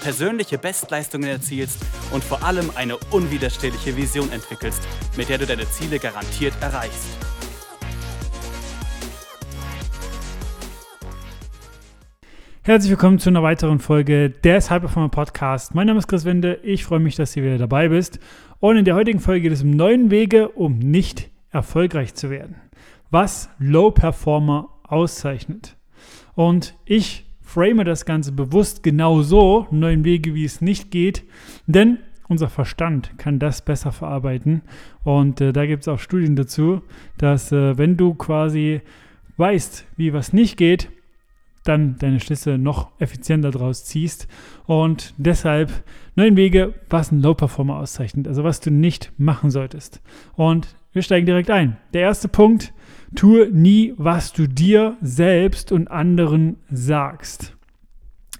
persönliche Bestleistungen erzielst und vor allem eine unwiderstehliche Vision entwickelst, mit der du deine Ziele garantiert erreichst. Herzlich willkommen zu einer weiteren Folge des High Performer Podcast. Mein Name ist Chris Wende. Ich freue mich, dass du wieder dabei bist. Und in der heutigen Folge geht es um neun Wege, um nicht erfolgreich zu werden. Was Low Performer auszeichnet. Und ich frame das Ganze bewusst genau so, neuen Wege, wie es nicht geht, denn unser Verstand kann das besser verarbeiten. Und äh, da gibt es auch Studien dazu, dass äh, wenn du quasi weißt, wie was nicht geht, dann deine Schlüsse noch effizienter daraus ziehst. Und deshalb neun Wege, was ein Low Performer auszeichnet, also was du nicht machen solltest. Und wir steigen direkt ein. Der erste Punkt, Tue nie, was du dir selbst und anderen sagst.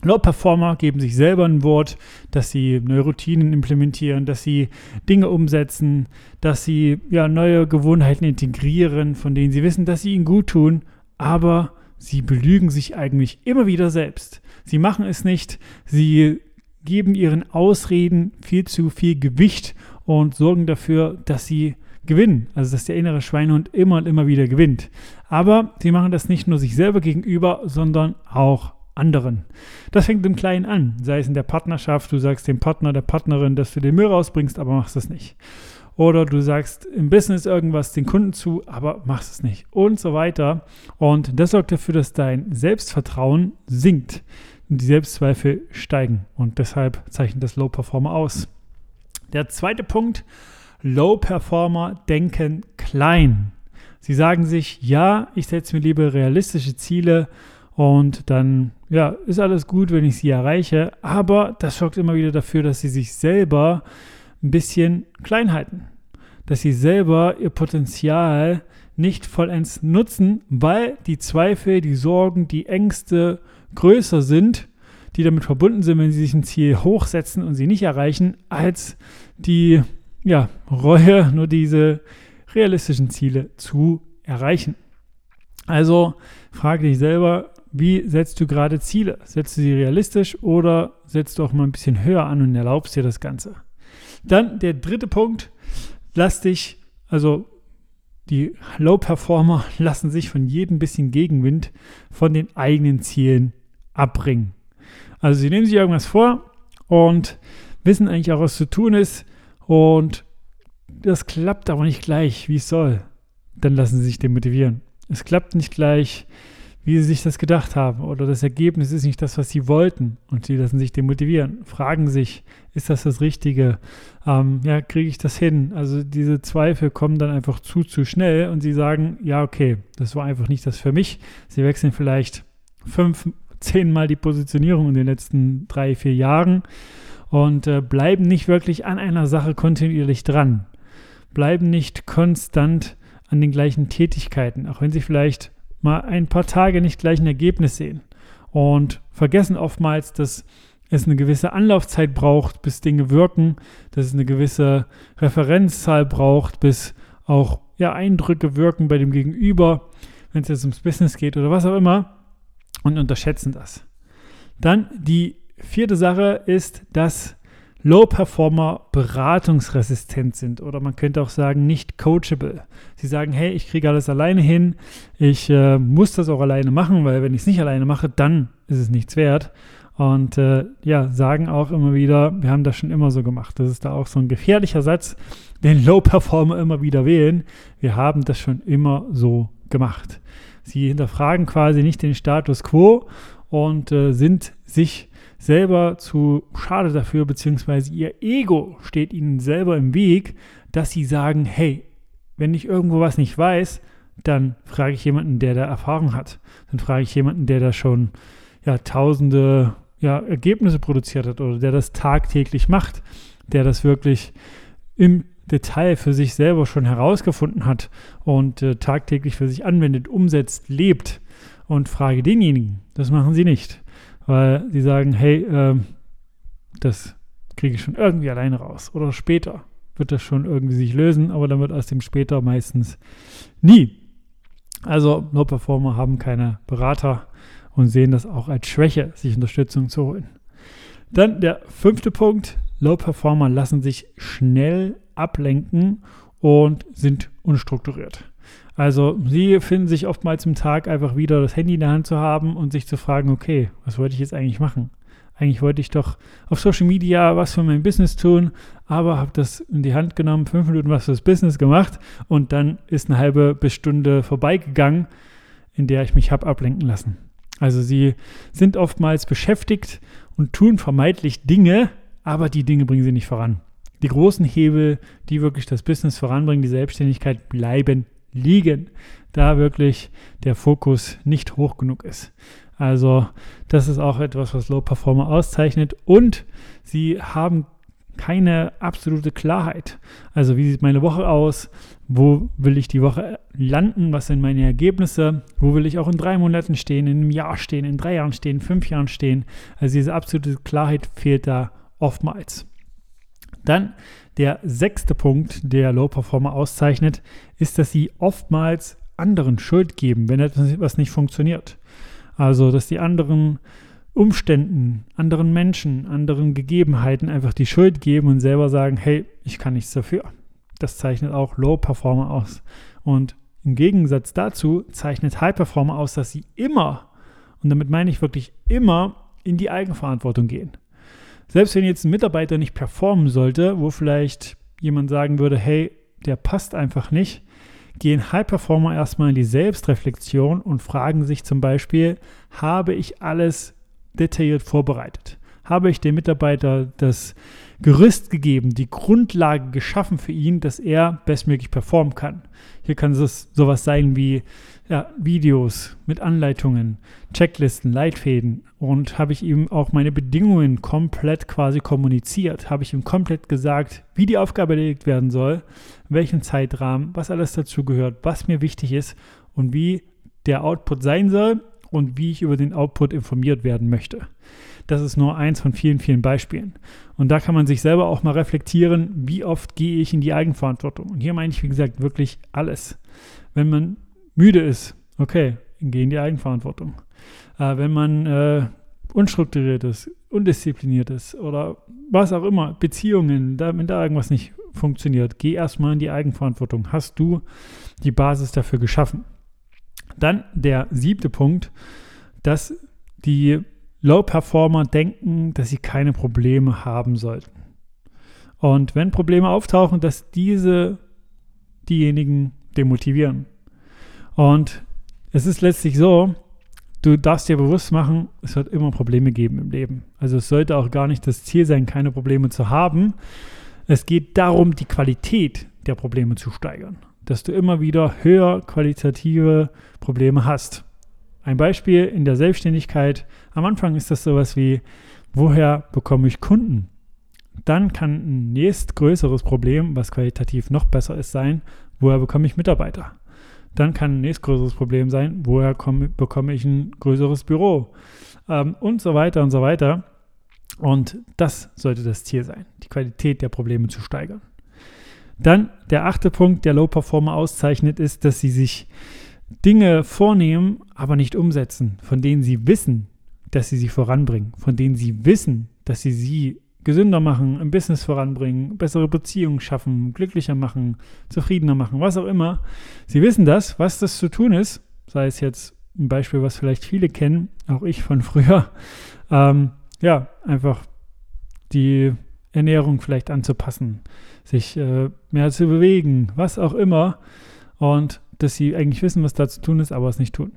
Low-Performer geben sich selber ein Wort, dass sie neue Routinen implementieren, dass sie Dinge umsetzen, dass sie ja, neue Gewohnheiten integrieren, von denen sie wissen, dass sie ihnen gut tun, aber sie belügen sich eigentlich immer wieder selbst. Sie machen es nicht, sie geben ihren Ausreden viel zu viel Gewicht und sorgen dafür, dass sie gewinnen. Also dass der innere Schweinehund immer und immer wieder gewinnt. Aber sie machen das nicht nur sich selber gegenüber, sondern auch anderen. Das fängt im Kleinen an, sei es in der Partnerschaft, du sagst dem Partner, der Partnerin, dass du den Müll rausbringst, aber machst es nicht. Oder du sagst im Business irgendwas den Kunden zu, aber machst es nicht. Und so weiter. Und das sorgt dafür, dass dein Selbstvertrauen sinkt und die Selbstzweifel steigen. Und deshalb zeichnet das Low Performer aus. Der zweite Punkt, Low Performer denken klein. Sie sagen sich, ja, ich setze mir lieber realistische Ziele und dann, ja, ist alles gut, wenn ich sie erreiche, aber das sorgt immer wieder dafür, dass sie sich selber ein bisschen klein halten. Dass sie selber ihr Potenzial nicht vollends nutzen, weil die Zweifel, die Sorgen, die Ängste größer sind, die damit verbunden sind, wenn sie sich ein Ziel hochsetzen und sie nicht erreichen, als die ja, Reue, nur diese realistischen Ziele zu erreichen. Also frage dich selber, wie setzt du gerade Ziele? Setzt du sie realistisch oder setzt du auch mal ein bisschen höher an und erlaubst dir das Ganze? Dann der dritte Punkt, lass dich, also die Low Performer lassen sich von jedem bisschen Gegenwind von den eigenen Zielen abbringen. Also sie nehmen sich irgendwas vor und wissen eigentlich auch, was zu tun ist, und das klappt aber nicht gleich, wie es soll. Dann lassen sie sich demotivieren. Es klappt nicht gleich, wie sie sich das gedacht haben. Oder das Ergebnis ist nicht das, was sie wollten. Und sie lassen sich demotivieren. Fragen sich, ist das das Richtige? Ähm, ja, kriege ich das hin? Also diese Zweifel kommen dann einfach zu, zu schnell. Und sie sagen, ja, okay, das war einfach nicht das für mich. Sie wechseln vielleicht fünf, zehnmal die Positionierung in den letzten drei, vier Jahren und äh, bleiben nicht wirklich an einer Sache kontinuierlich dran. Bleiben nicht konstant an den gleichen Tätigkeiten, auch wenn sie vielleicht mal ein paar Tage nicht gleich ein Ergebnis sehen. Und vergessen oftmals, dass es eine gewisse Anlaufzeit braucht, bis Dinge wirken, dass es eine gewisse Referenzzahl braucht, bis auch ja, Eindrücke wirken bei dem Gegenüber, wenn es jetzt ums Business geht oder was auch immer, und unterschätzen das. Dann die vierte Sache ist, dass Low-Performer beratungsresistent sind oder man könnte auch sagen, nicht coachable. Sie sagen, hey, ich kriege alles alleine hin, ich äh, muss das auch alleine machen, weil wenn ich es nicht alleine mache, dann ist es nichts wert. Und äh, ja, sagen auch immer wieder, wir haben das schon immer so gemacht. Das ist da auch so ein gefährlicher Satz, den Low-Performer immer wieder wählen. Wir haben das schon immer so gemacht. Sie hinterfragen quasi nicht den Status quo und äh, sind sich selber zu schade dafür, beziehungsweise ihr Ego steht ihnen selber im Weg, dass sie sagen, hey, wenn ich irgendwo was nicht weiß, dann frage ich jemanden, der da Erfahrung hat. Dann frage ich jemanden, der da schon ja, tausende ja, Ergebnisse produziert hat oder der das tagtäglich macht, der das wirklich im Detail für sich selber schon herausgefunden hat und äh, tagtäglich für sich anwendet, umsetzt, lebt und frage denjenigen. Das machen sie nicht, weil sie sagen, hey, äh, das kriege ich schon irgendwie alleine raus oder später wird das schon irgendwie sich lösen, aber dann wird aus dem später meistens nie. Also Low-Performer haben keine Berater und sehen das auch als Schwäche, sich Unterstützung zu holen. Dann der fünfte Punkt, Low-Performer lassen sich schnell ablenken und sind unstrukturiert. Also sie finden sich oftmals im Tag einfach wieder das Handy in der Hand zu haben und sich zu fragen, okay, was wollte ich jetzt eigentlich machen? Eigentlich wollte ich doch auf Social Media was für mein Business tun, aber habe das in die Hand genommen, fünf Minuten was fürs Business gemacht und dann ist eine halbe bis Stunde vorbeigegangen, in der ich mich habe ablenken lassen. Also sie sind oftmals beschäftigt und tun vermeintlich Dinge, aber die Dinge bringen sie nicht voran. Die großen Hebel, die wirklich das Business voranbringen, die Selbstständigkeit, bleiben liegen, da wirklich der Fokus nicht hoch genug ist. Also das ist auch etwas, was Low Performer auszeichnet und sie haben keine absolute Klarheit. Also wie sieht meine Woche aus? Wo will ich die Woche landen? Was sind meine Ergebnisse? Wo will ich auch in drei Monaten stehen, in einem Jahr stehen, in drei Jahren stehen, fünf Jahren stehen? Also diese absolute Klarheit fehlt da oftmals. Dann der sechste Punkt, der Low Performer auszeichnet, ist, dass sie oftmals anderen Schuld geben, wenn etwas nicht funktioniert. Also, dass die anderen Umständen, anderen Menschen, anderen Gegebenheiten einfach die Schuld geben und selber sagen, hey, ich kann nichts dafür. Das zeichnet auch Low Performer aus. Und im Gegensatz dazu zeichnet High Performer aus, dass sie immer, und damit meine ich wirklich immer, in die Eigenverantwortung gehen. Selbst wenn jetzt ein Mitarbeiter nicht performen sollte, wo vielleicht jemand sagen würde, hey, der passt einfach nicht, gehen High Performer erstmal in die Selbstreflexion und fragen sich zum Beispiel, habe ich alles detailliert vorbereitet? Habe ich dem Mitarbeiter das Gerüst gegeben, die Grundlage geschaffen für ihn, dass er bestmöglich performen kann? Hier kann es sowas sein wie ja, Videos mit Anleitungen, Checklisten, Leitfäden und habe ich ihm auch meine Bedingungen komplett quasi kommuniziert, habe ich ihm komplett gesagt, wie die Aufgabe erledigt werden soll, welchen Zeitrahmen, was alles dazu gehört, was mir wichtig ist und wie der Output sein soll und wie ich über den Output informiert werden möchte. Das ist nur eins von vielen, vielen Beispielen. Und da kann man sich selber auch mal reflektieren, wie oft gehe ich in die Eigenverantwortung. Und hier meine ich, wie gesagt, wirklich alles. Wenn man müde ist, okay, geh in die Eigenverantwortung. Äh, wenn man äh, unstrukturiert ist, undiszipliniert ist oder was auch immer, Beziehungen, da, wenn da irgendwas nicht funktioniert, geh erstmal in die Eigenverantwortung. Hast du die Basis dafür geschaffen? Dann der siebte Punkt, dass die Low-Performer denken, dass sie keine Probleme haben sollten. Und wenn Probleme auftauchen, dass diese diejenigen demotivieren. Und es ist letztlich so, du darfst dir bewusst machen, es wird immer Probleme geben im Leben. Also es sollte auch gar nicht das Ziel sein, keine Probleme zu haben. Es geht darum, die Qualität der Probleme zu steigern. Dass du immer wieder höher qualitative Probleme hast. Ein Beispiel in der Selbstständigkeit. Am Anfang ist das sowas wie, woher bekomme ich Kunden? Dann kann ein nächstgrößeres Problem, was qualitativ noch besser ist, sein, woher bekomme ich Mitarbeiter? Dann kann ein nächstgrößeres Problem sein, woher komm, bekomme ich ein größeres Büro? Ähm, und so weiter und so weiter. Und das sollte das Ziel sein, die Qualität der Probleme zu steigern. Dann der achte Punkt, der Low Performer auszeichnet, ist, dass sie sich Dinge vornehmen, aber nicht umsetzen, von denen sie wissen, dass sie sie voranbringen, von denen sie wissen, dass sie sie gesünder machen, im Business voranbringen, bessere Beziehungen schaffen, glücklicher machen, zufriedener machen, was auch immer. Sie wissen das, was das zu tun ist, sei es jetzt ein Beispiel, was vielleicht viele kennen, auch ich von früher. Ähm, ja, einfach die Ernährung vielleicht anzupassen, sich äh, mehr zu bewegen, was auch immer. Und dass sie eigentlich wissen, was da zu tun ist, aber es nicht tun.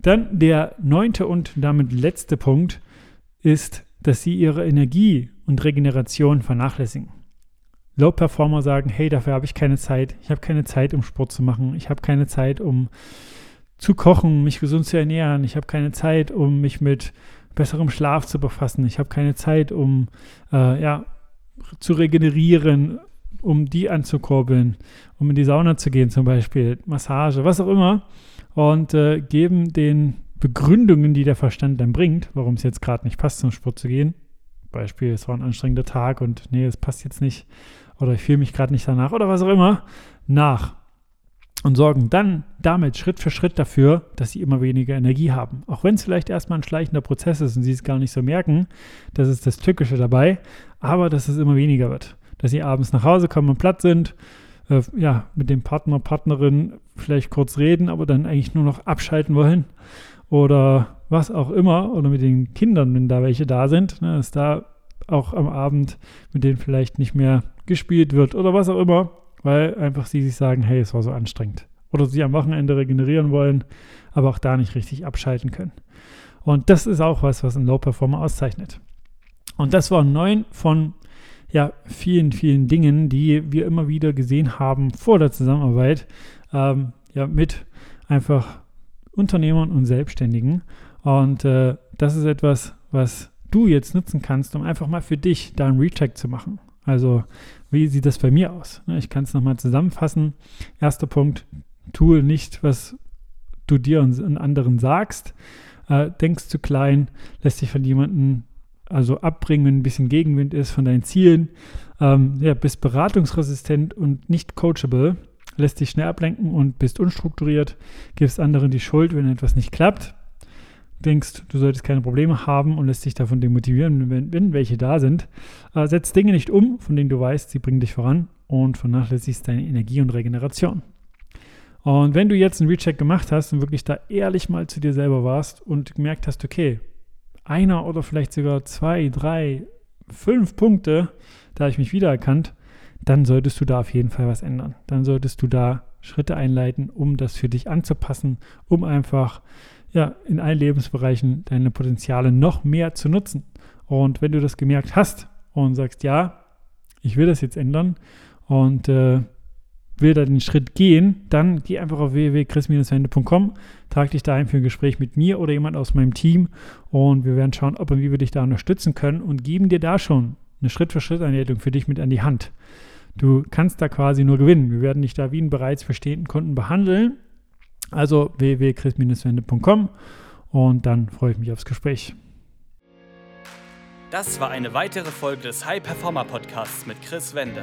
Dann der neunte und damit letzte Punkt ist dass sie ihre Energie und Regeneration vernachlässigen. Low-Performer sagen, hey, dafür habe ich keine Zeit. Ich habe keine Zeit, um Sport zu machen. Ich habe keine Zeit, um zu kochen, mich gesund zu ernähren. Ich habe keine Zeit, um mich mit besserem Schlaf zu befassen. Ich habe keine Zeit, um äh, ja, zu regenerieren, um die anzukurbeln, um in die Sauna zu gehen zum Beispiel, Massage, was auch immer und äh, geben den Begründungen, die der Verstand dann bringt, warum es jetzt gerade nicht passt, zum Sport zu gehen. Beispiel, es war ein anstrengender Tag und nee, es passt jetzt nicht oder ich fühle mich gerade nicht danach oder was auch immer, nach und sorgen dann damit Schritt für Schritt dafür, dass sie immer weniger Energie haben. Auch wenn es vielleicht erstmal ein schleichender Prozess ist und sie es gar nicht so merken, das ist das Tückische dabei, aber dass es immer weniger wird. Dass sie abends nach Hause kommen und platt sind, äh, ja, mit dem Partner, Partnerin vielleicht kurz reden, aber dann eigentlich nur noch abschalten wollen oder was auch immer oder mit den Kindern, wenn da welche da sind, ne, dass da auch am Abend mit denen vielleicht nicht mehr gespielt wird oder was auch immer weil einfach sie sich sagen, hey, es war so anstrengend. Oder sie am Wochenende regenerieren wollen, aber auch da nicht richtig abschalten können. Und das ist auch was, was ein Low Performer auszeichnet. Und das war neun von ja, vielen, vielen Dingen, die wir immer wieder gesehen haben vor der Zusammenarbeit ähm, ja, mit einfach Unternehmern und Selbstständigen. Und äh, das ist etwas, was du jetzt nutzen kannst, um einfach mal für dich da einen Recheck zu machen. Also wie sieht das bei mir aus? Ne, ich kann es nochmal zusammenfassen. Erster Punkt, tue nicht, was du dir und anderen sagst. Äh, denkst zu klein, lässt dich von jemandem also abbringen, wenn ein bisschen Gegenwind ist von deinen Zielen. Ähm, ja, bist beratungsresistent und nicht coachable, lässt dich schnell ablenken und bist unstrukturiert, gibst anderen die Schuld, wenn etwas nicht klappt denkst, du solltest keine Probleme haben und lässt dich davon demotivieren, wenn, wenn welche da sind. Äh, setz Dinge nicht um, von denen du weißt, sie bringen dich voran und vernachlässigst deine Energie und Regeneration. Und wenn du jetzt einen Recheck gemacht hast und wirklich da ehrlich mal zu dir selber warst und gemerkt hast, okay, einer oder vielleicht sogar zwei, drei, fünf Punkte, da ich mich wiedererkannt, dann solltest du da auf jeden Fall was ändern. Dann solltest du da Schritte einleiten, um das für dich anzupassen, um einfach ja, in allen Lebensbereichen deine Potenziale noch mehr zu nutzen. Und wenn du das gemerkt hast und sagst, ja, ich will das jetzt ändern und äh, will da den Schritt gehen, dann geh einfach auf www.chris-wende.com, trag dich da ein für ein Gespräch mit mir oder jemand aus meinem Team und wir werden schauen, ob und wie wir dich da unterstützen können und geben dir da schon eine Schritt-für-Schritt-Anleitung für dich mit an die Hand. Du kannst da quasi nur gewinnen. Wir werden dich da wie einen bereits bestehenden Kunden behandeln also www.chris-wende.com und dann freue ich mich aufs Gespräch. Das war eine weitere Folge des High Performer Podcasts mit Chris Wende.